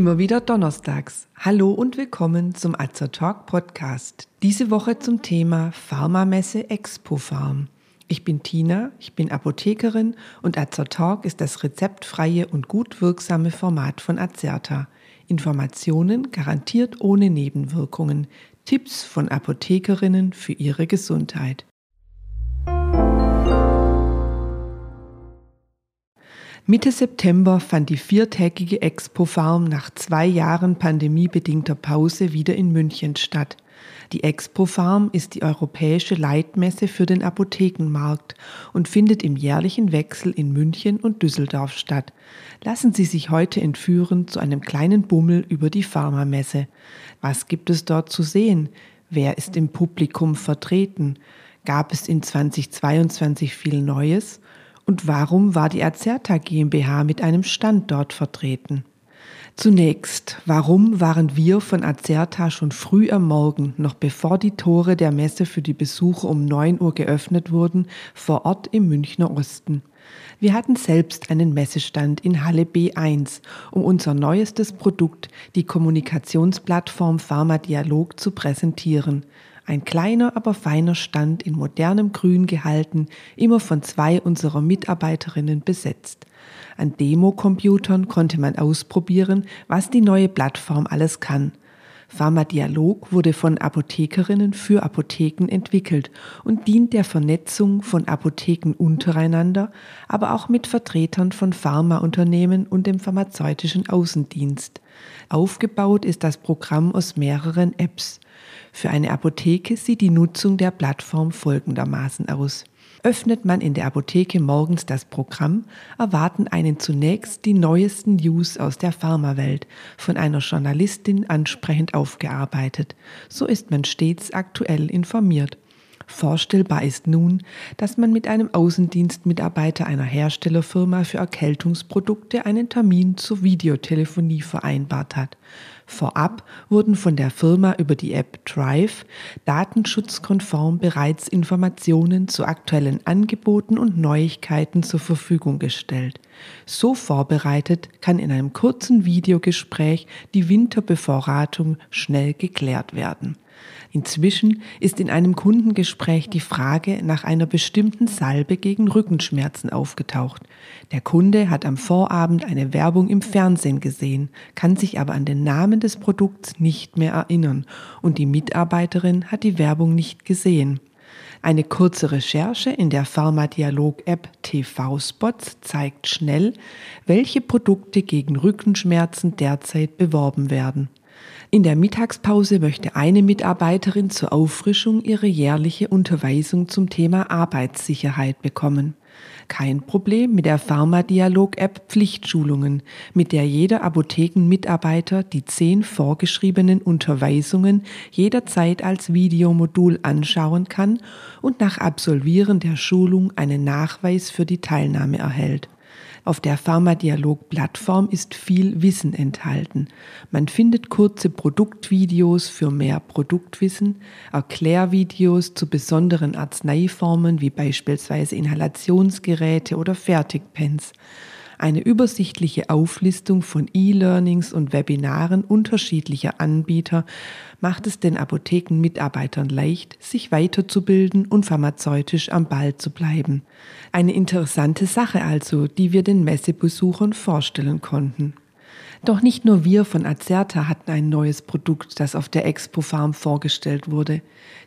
Immer wieder donnerstags. Hallo und willkommen zum Azer Talk Podcast. Diese Woche zum Thema Pharmamesse Expo Farm. Ich bin Tina, ich bin Apothekerin und Azer Talk ist das rezeptfreie und gut wirksame Format von Azerta. Informationen garantiert ohne Nebenwirkungen. Tipps von Apothekerinnen für ihre Gesundheit. Mitte September fand die viertägige Expo Farm nach zwei Jahren pandemiebedingter Pause wieder in München statt. Die Expo Farm ist die europäische Leitmesse für den Apothekenmarkt und findet im jährlichen Wechsel in München und Düsseldorf statt. Lassen Sie sich heute entführen zu einem kleinen Bummel über die Pharmamesse. Was gibt es dort zu sehen? Wer ist im Publikum vertreten? Gab es in 2022 viel Neues? Und warum war die Azerta GmbH mit einem Stand dort vertreten? Zunächst, warum waren wir von Azerta schon früh am Morgen, noch bevor die Tore der Messe für die Besucher um 9 Uhr geöffnet wurden, vor Ort im Münchner Osten? Wir hatten selbst einen Messestand in Halle B1, um unser neuestes Produkt, die Kommunikationsplattform Pharma Dialog, zu präsentieren. Ein kleiner, aber feiner Stand in modernem Grün gehalten, immer von zwei unserer Mitarbeiterinnen besetzt. An Demo-Computern konnte man ausprobieren, was die neue Plattform alles kann. Pharmadialog wurde von Apothekerinnen für Apotheken entwickelt und dient der Vernetzung von Apotheken untereinander, aber auch mit Vertretern von Pharmaunternehmen und dem pharmazeutischen Außendienst. Aufgebaut ist das Programm aus mehreren Apps. Für eine Apotheke sieht die Nutzung der Plattform folgendermaßen aus. Öffnet man in der Apotheke morgens das Programm, erwarten einen zunächst die neuesten News aus der Pharmawelt, von einer Journalistin ansprechend aufgearbeitet. So ist man stets aktuell informiert. Vorstellbar ist nun, dass man mit einem Außendienstmitarbeiter einer Herstellerfirma für Erkältungsprodukte einen Termin zur Videotelefonie vereinbart hat. Vorab wurden von der Firma über die App Drive datenschutzkonform bereits Informationen zu aktuellen Angeboten und Neuigkeiten zur Verfügung gestellt. So vorbereitet kann in einem kurzen Videogespräch die Winterbevorratung schnell geklärt werden. Inzwischen ist in einem Kundengespräch die Frage nach einer bestimmten Salbe gegen Rückenschmerzen aufgetaucht. Der Kunde hat am Vorabend eine Werbung im Fernsehen gesehen, kann sich aber an den Namen des Produkts nicht mehr erinnern und die Mitarbeiterin hat die Werbung nicht gesehen. Eine kurze Recherche in der Pharmadialog-App TV-Spots zeigt schnell, welche Produkte gegen Rückenschmerzen derzeit beworben werden. In der Mittagspause möchte eine Mitarbeiterin zur Auffrischung ihre jährliche Unterweisung zum Thema Arbeitssicherheit bekommen. Kein Problem mit der Pharmadialog-App Pflichtschulungen, mit der jeder Apothekenmitarbeiter die zehn vorgeschriebenen Unterweisungen jederzeit als Videomodul anschauen kann und nach Absolvieren der Schulung einen Nachweis für die Teilnahme erhält. Auf der Pharmadialog-Plattform ist viel Wissen enthalten. Man findet kurze Produktvideos für mehr Produktwissen, Erklärvideos zu besonderen Arzneiformen wie beispielsweise Inhalationsgeräte oder Fertigpens eine übersichtliche Auflistung von E-Learnings und Webinaren unterschiedlicher Anbieter macht es den Apothekenmitarbeitern leicht, sich weiterzubilden und pharmazeutisch am Ball zu bleiben. Eine interessante Sache also, die wir den Messebesuchern vorstellen konnten. Doch nicht nur wir von Azerta hatten ein neues Produkt, das auf der Expo Farm vorgestellt wurde.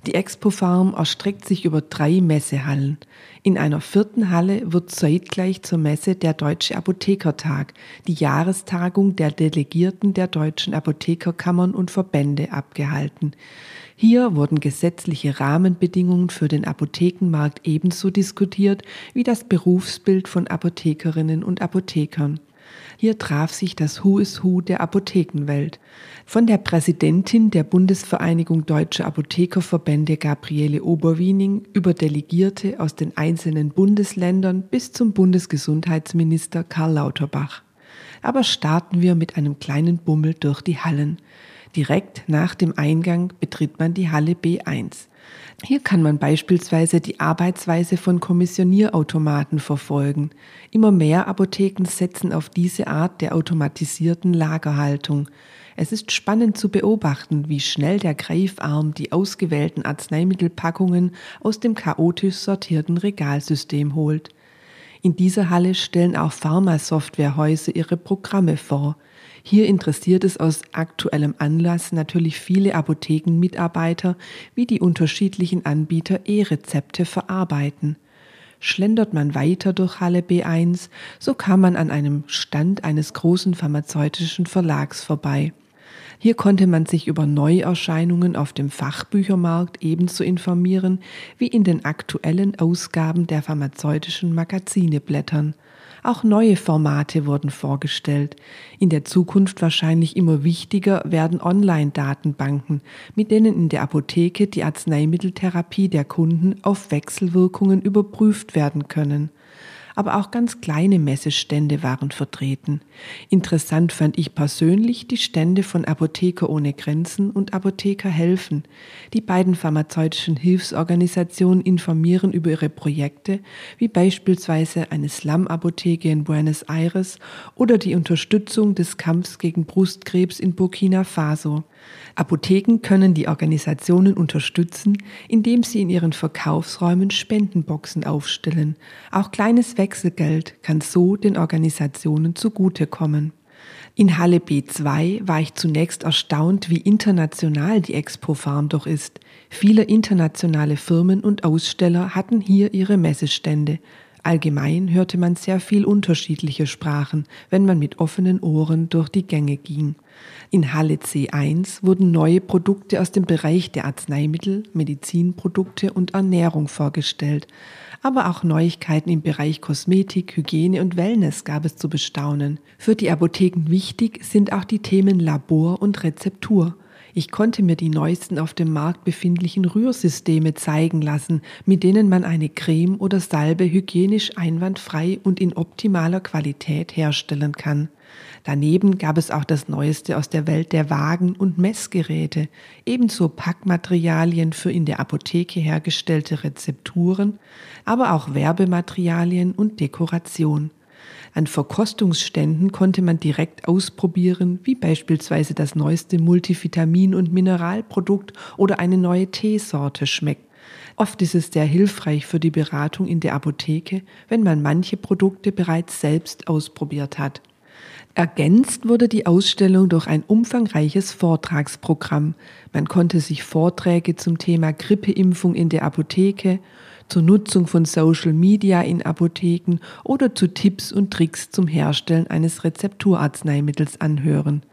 Die Expo Farm erstreckt sich über drei Messehallen. In einer vierten Halle wird zeitgleich zur Messe der Deutsche Apothekertag, die Jahrestagung der Delegierten der deutschen Apothekerkammern und Verbände, abgehalten. Hier wurden gesetzliche Rahmenbedingungen für den Apothekenmarkt ebenso diskutiert wie das Berufsbild von Apothekerinnen und Apothekern. Hier traf sich das Who is Who der Apothekenwelt. Von der Präsidentin der Bundesvereinigung Deutscher Apothekerverbände Gabriele Oberwiening über Delegierte aus den einzelnen Bundesländern bis zum Bundesgesundheitsminister Karl Lauterbach. Aber starten wir mit einem kleinen Bummel durch die Hallen. Direkt nach dem Eingang betritt man die Halle B1. Hier kann man beispielsweise die Arbeitsweise von Kommissionierautomaten verfolgen. Immer mehr Apotheken setzen auf diese Art der automatisierten Lagerhaltung. Es ist spannend zu beobachten, wie schnell der Greifarm die ausgewählten Arzneimittelpackungen aus dem chaotisch sortierten Regalsystem holt. In dieser Halle stellen auch Pharmasoftwarehäuser ihre Programme vor. Hier interessiert es aus aktuellem Anlass natürlich viele Apothekenmitarbeiter, wie die unterschiedlichen Anbieter E-Rezepte verarbeiten. Schlendert man weiter durch Halle B1, so kam man an einem Stand eines großen pharmazeutischen Verlags vorbei. Hier konnte man sich über Neuerscheinungen auf dem Fachbüchermarkt ebenso informieren wie in den aktuellen Ausgaben der pharmazeutischen Magazine blättern. Auch neue Formate wurden vorgestellt. In der Zukunft wahrscheinlich immer wichtiger werden Online-Datenbanken, mit denen in der Apotheke die Arzneimitteltherapie der Kunden auf Wechselwirkungen überprüft werden können aber auch ganz kleine Messestände waren vertreten. Interessant fand ich persönlich die Stände von Apotheker ohne Grenzen und Apotheker helfen. Die beiden pharmazeutischen Hilfsorganisationen informieren über ihre Projekte, wie beispielsweise eine Slum-Apotheke in Buenos Aires oder die Unterstützung des Kampfs gegen Brustkrebs in Burkina Faso. Apotheken können die Organisationen unterstützen, indem sie in ihren Verkaufsräumen Spendenboxen aufstellen. Auch kleines Wechselgeld kann so den Organisationen zugutekommen. In Halle B2 war ich zunächst erstaunt, wie international die Expo Farm doch ist. Viele internationale Firmen und Aussteller hatten hier ihre Messestände. Allgemein hörte man sehr viel unterschiedliche Sprachen, wenn man mit offenen Ohren durch die Gänge ging. In Halle C1 wurden neue Produkte aus dem Bereich der Arzneimittel, Medizinprodukte und Ernährung vorgestellt. Aber auch Neuigkeiten im Bereich Kosmetik, Hygiene und Wellness gab es zu bestaunen. Für die Apotheken wichtig sind auch die Themen Labor und Rezeptur. Ich konnte mir die neuesten auf dem Markt befindlichen Rührsysteme zeigen lassen, mit denen man eine Creme oder Salbe hygienisch einwandfrei und in optimaler Qualität herstellen kann. Daneben gab es auch das Neueste aus der Welt der Wagen- und Messgeräte, ebenso Packmaterialien für in der Apotheke hergestellte Rezepturen, aber auch Werbematerialien und Dekoration. An Verkostungsständen konnte man direkt ausprobieren, wie beispielsweise das neueste Multivitamin- und Mineralprodukt oder eine neue Teesorte schmeckt. Oft ist es sehr hilfreich für die Beratung in der Apotheke, wenn man manche Produkte bereits selbst ausprobiert hat. Ergänzt wurde die Ausstellung durch ein umfangreiches Vortragsprogramm. Man konnte sich Vorträge zum Thema Grippeimpfung in der Apotheke, zur Nutzung von Social Media in Apotheken oder zu Tipps und Tricks zum Herstellen eines Rezepturarzneimittels anhören.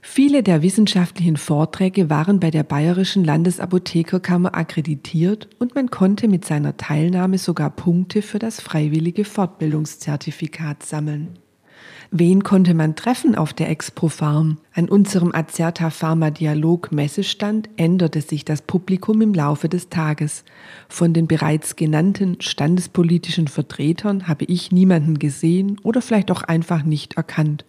Viele der wissenschaftlichen Vorträge waren bei der Bayerischen Landesapothekerkammer akkreditiert und man konnte mit seiner Teilnahme sogar Punkte für das freiwillige Fortbildungszertifikat sammeln. Wen konnte man treffen auf der Expo Farm? An unserem Azerta Pharma Dialog Messestand änderte sich das Publikum im Laufe des Tages. Von den bereits genannten standespolitischen Vertretern habe ich niemanden gesehen oder vielleicht auch einfach nicht erkannt.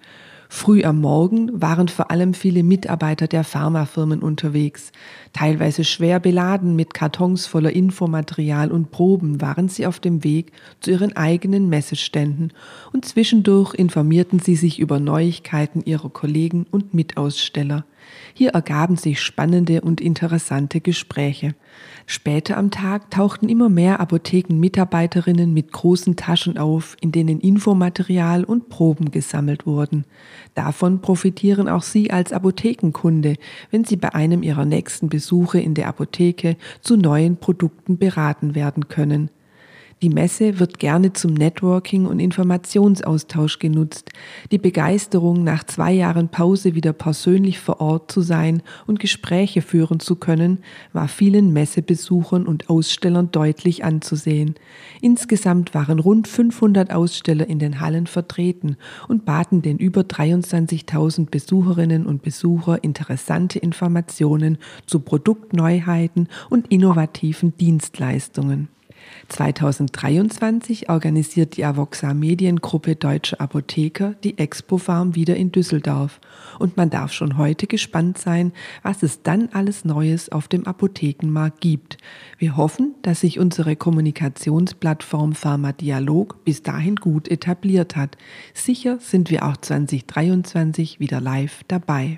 Früh am Morgen waren vor allem viele Mitarbeiter der Pharmafirmen unterwegs. Teilweise schwer beladen mit Kartons voller Infomaterial und Proben waren sie auf dem Weg zu ihren eigenen Messeständen und zwischendurch informierten sie sich über Neuigkeiten ihrer Kollegen und Mitaussteller. Hier ergaben sich spannende und interessante Gespräche. Später am Tag tauchten immer mehr Apothekenmitarbeiterinnen mit großen Taschen auf, in denen Infomaterial und Proben gesammelt wurden. Davon profitieren auch Sie als Apothekenkunde, wenn Sie bei einem Ihrer nächsten Besuche in der Apotheke zu neuen Produkten beraten werden können. Die Messe wird gerne zum Networking und Informationsaustausch genutzt. Die Begeisterung, nach zwei Jahren Pause wieder persönlich vor Ort zu sein und Gespräche führen zu können, war vielen Messebesuchern und Ausstellern deutlich anzusehen. Insgesamt waren rund 500 Aussteller in den Hallen vertreten und baten den über 23.000 Besucherinnen und Besucher interessante Informationen zu Produktneuheiten und innovativen Dienstleistungen. 2023 organisiert die Avoxa Mediengruppe Deutsche Apotheker die Expo Farm wieder in Düsseldorf. Und man darf schon heute gespannt sein, was es dann alles Neues auf dem Apothekenmarkt gibt. Wir hoffen, dass sich unsere Kommunikationsplattform Pharma Dialog bis dahin gut etabliert hat. Sicher sind wir auch 2023 wieder live dabei.